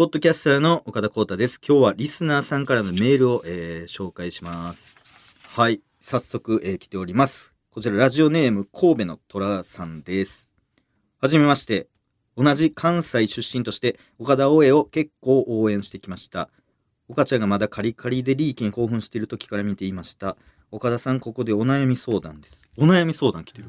ポッドキャスターの岡田光太です。今日はリスナーさんからのメールを、えー紹介します。はい。早速、えー来ております。こちら、ラジオネーム、神戸の虎さんです。はじめまして。同じ関西出身として、岡田大江を結構応援してきました。岡ちゃんがまだカリカリでリーキに興奮している時から見ていました。岡田さん、ここでお悩み相談です。お悩み相談来てる。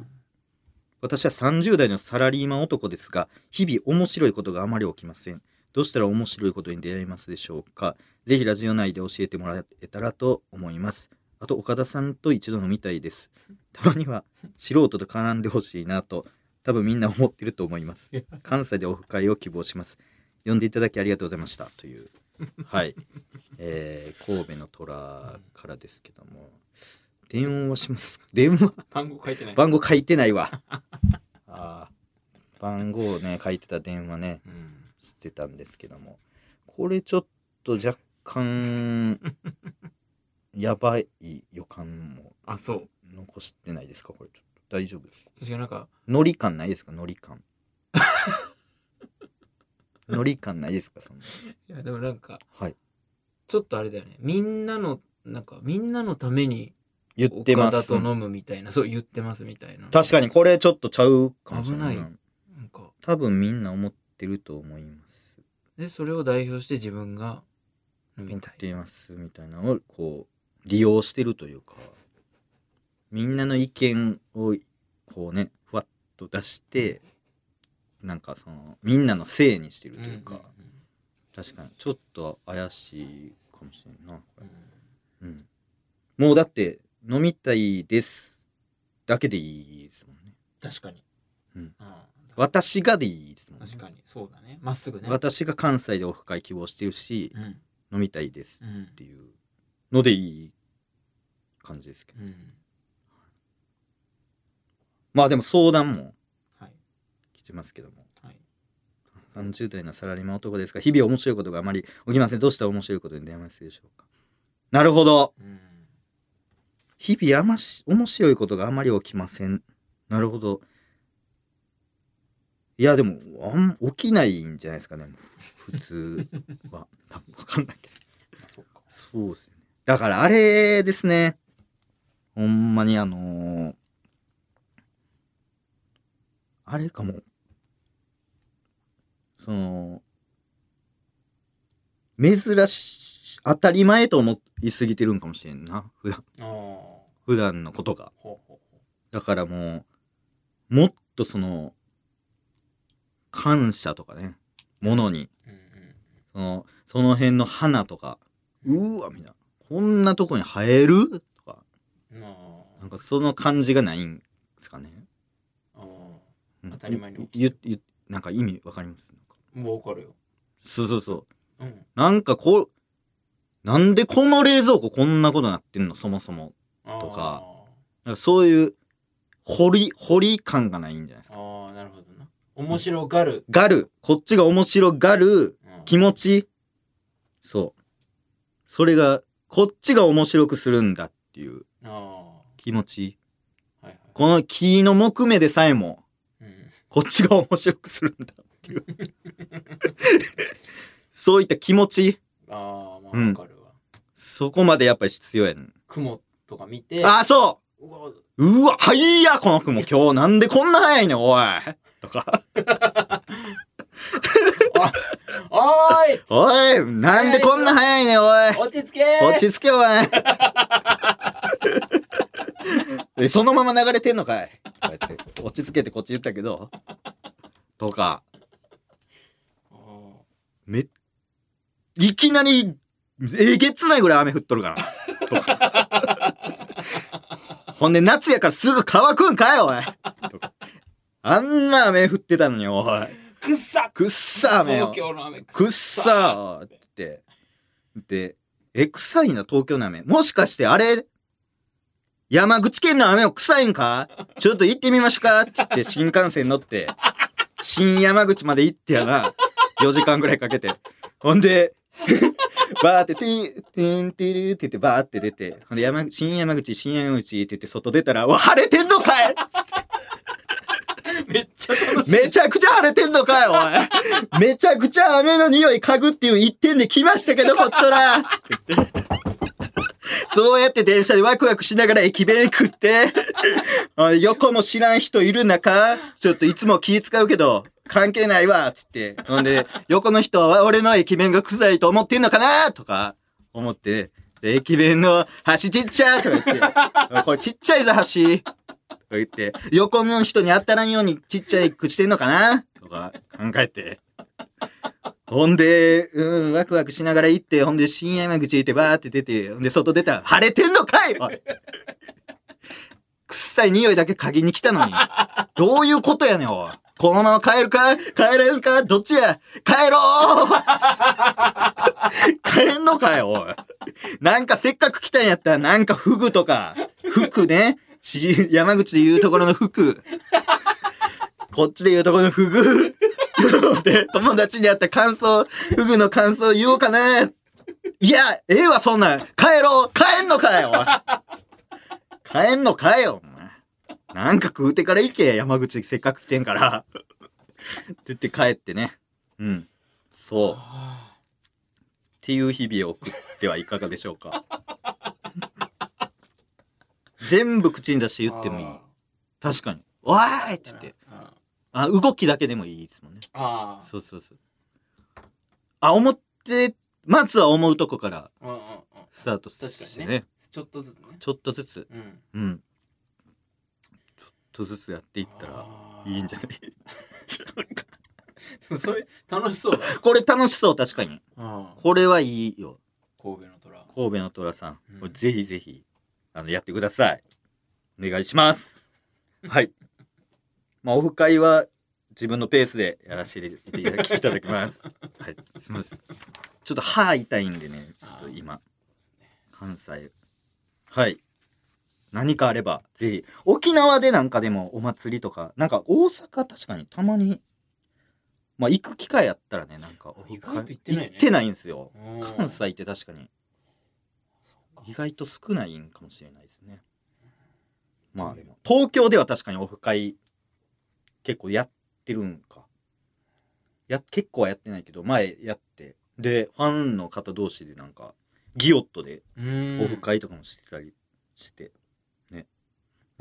私は30代のサラリーマン男ですが、日々面白いことがあまり起きません。どうしたら面白いことに出会えますでしょうか？ぜひラジオ内で教えてもらえたらと思います。あと、岡田さんと一度飲みたいです。たまには素人と絡んでほしいなと、多分みんな思ってると思います。関西でオフ会を希望します。呼んでいただきありがとうございました。という、はい。えー、神戸の虎からですけども、電話します。電話？番号書いてない。番号書いてないわ。あー番号ね、書いてた電話ね。うん。してたんですけどもこれちょっと若干 やばい予感もあ、そう。残してないですか？これちょっと大丈夫です。確かになんか、ノリ感ないですか？ノリ感。ノリ感ないですか？そんな。いや、でもなんか、はい。ちょっとあれだよね。みんなの、なんか、みんなのために、言ってます。と飲むみたいな、そう言ってますみたいな。確かにこれちょっとちゃうかもしれない。危ない。なんか、多分みんな思ってると思います。で、それを代表して自分が飲み思ったい。ていますみたいなのをこう利用してるというかみんなの意見をこうねふわっと出してなんかそのみんなのせいにしてるというか、確かに。ちょっと怪しいかもしれんなこれ。うん。うん、もうだって飲みたいですだけでいいですもんね。確かに。うんあ私がでいいですもんね確かに、そうだね。まっすぐね。私が関西でオフ会希望してるしうん。飲みたいですうんっていうのでいい感じですけどうん。まあでも相談もはい。来てますけどもはい。30代のサラリーマン男ですが日々面白いことがあまり起きませんどうしたら面白いことに出会いますでしょうか？なるほどうん。日々あまし面白いことがあまり起きませんなるほどいやでもあん起きないんじゃないですかね。普通は。多分分かんないけど。まあ、そうか。そうですね。だからあれですね。ほんまにあのーあれかも。その珍し当たり前と思いすぎてるんかもしれんな。普段。普段のことが。だからもうもっとその感謝とかね。ものに。う。うんうん。そのその辺の花とか。うーわみんな。こんなとこに生える？とか。まなんかその感じがないんですかね、あ。あ。うん。当たり前にゆゆなんか意味わかります？あ。もうわかるよ。そうそうそう。うん。なんかこうなんでこの冷蔵庫こんなことなってんの？そもそも。とか。そういう掘り掘り感がないんじゃないですか。ああ、なるほど。な。面白がる。がるこっちが面白がるうん気持ちそうそれがこっちが面白くするんだっていうあ気持ちあ。はいはい。この木の木目でさえもうん。こっちが面白くするんだっていう そういった気持ちああ、まあうんわかるわ。そこまでやっぱり必要やねん雲とか見て。あそううわうわ、はいや、この雲今日なんでこんな早いねん、おい。とか、おーいおい、なんでこんな早いねん、おい。落ち着け落ち着け、おい。えそのまま流れてんのかい。こうやって、落ち着けてこっち言ったけど。とか、あめ、いきなり、えげつないぐらい雨降っとるから。とか。ほんで、夏やからすぐ乾くんかい、おい。あんな雨降ってたのに、おい。ーくっさくっさ雨よ東。京の雨くっさーって。で、え、臭いな、東京の雨。もしかして、あれ、山口県の雨を臭いんかちょっと行ってみましょうか？って言って、新幹線乗って、新山口まで行ってやな。4時間ぐらいかけて。ほんで、バーって、ティー、ティンティルって言って、バーって出て、ほんで、山、新山口、新山口って言って、外出たら、うわ、晴れてんのかい めっちゃ楽しい。めちゃくちゃ晴れてんのかよ、おい。めちゃくちゃ雨の匂い嗅ぐっていう一点で来ましたけど、こっちとら。そうやって電車でワクワクしながら駅弁食って、あ横も知らん人いる中、ちょっといつも気使うけど、関係ないわ、つって。ほんで、横の人は俺の駅弁が臭いと思ってんのかなとか、思って、で駅弁の箸ちっちゃとか言って、これちっちゃいぞ箸。とか言って、横の人に当たらんようにちっちゃい口してんのかなとか考えて。ほんで、うん、ワクワクしながら行って、ほんで、新山口行ってバーって出て、ほんで、外出たら、晴れてんのかいおい 臭い匂いだけ嗅ぎに来たのに。どういうことやねん、おい。このまま帰るか？帰れるか？どっちや？帰ろう 帰んのかよ、おい。なんかせっかく来たんやったら、なんかフグとか、服ね。山口で言うところの服。こっちで言うところのフグ。で、友達に会った感想、フグの感想言おうかな。いや、ええわ、そんなん。帰ろう帰んのかよ帰んのかよなんか食うてから行け、山口せっかく来てんから。って言って帰ってね。うん。そう。あっていう日々を送ってはいかがでしょうか。全部口に出して言ってもいい。確かに。わーいって言って。ああ、動きだけでもいいですもんね。あそうそうそう。あ、思って、まずは思うとこからスタート確してかにねちょっとずつねちょっとずつ、うんうん。とずつやっていったらいいんじゃない？それ楽しそうだこれ楽しそう、確かに。これはいいよ。神戸の虎神戸の虎さん。うんこれぜひぜひ、あの、やってください。お願いします。はい。まあ、オフ会は自分のペースでやらせていただきいただきます。はい。すみません。ちょっと歯痛いんでね、ちょっと今、関西。はい。何かあれば、ぜひ。沖縄でなんかでもお祭りとか、なんか大阪確かにたまに、まあ行く機会やったらね、なんか意外と行ってないね行ってないんですよ。うん関西って確かに意外と少ないんかもしれないですね。まあでも東京では確かにオフ会結構やってるんか。や結構はやってないけど前やってでファンの方同士でなんかギオットでオフ会とかもしてたりして、ね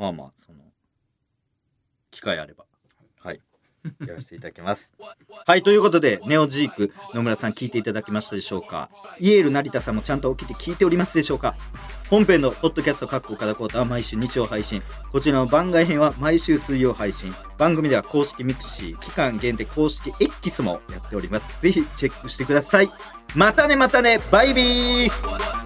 まあまあその機会あればはい やらせていただきます。はいということでネオジーク野村さん聞いていただきましたでしょうか？イエール成田さんもちゃんと起きて聞いておりますでしょうか？本編のポッドキャスト各個からコータは毎週日曜配信。こちらの番外編は毎週水曜配信。番組では公式ミクシー期間限定公式 X もやっております。ぜひチェックしてください。またねまたねバイビー